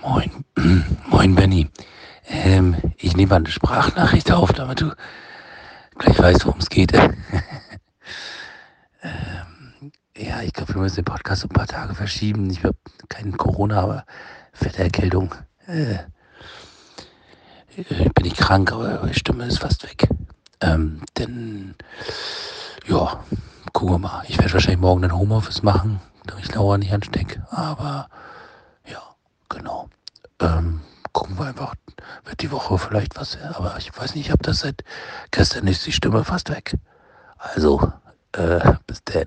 Moin, moin Benny. Ähm, ich nehme eine Sprachnachricht auf, damit du gleich weißt, worum es geht. ähm, ja, ich glaube, wir müssen den Podcast ein paar Tage verschieben. Ich habe keinen Corona, aber fette Erkältung. Äh, ich bin nicht krank, aber die Stimme ist fast weg. Ähm, denn, ja, gucken wir mal. Ich werde wahrscheinlich morgen ein Homeoffice machen, damit ich Laura nicht anstecke. Aber Genau. Ähm, gucken einfach, wird die Woche vielleicht was, aber ich weiß nicht, ich habe das seit gestern ist die Stimme fast weg. Also, äh, bis dann.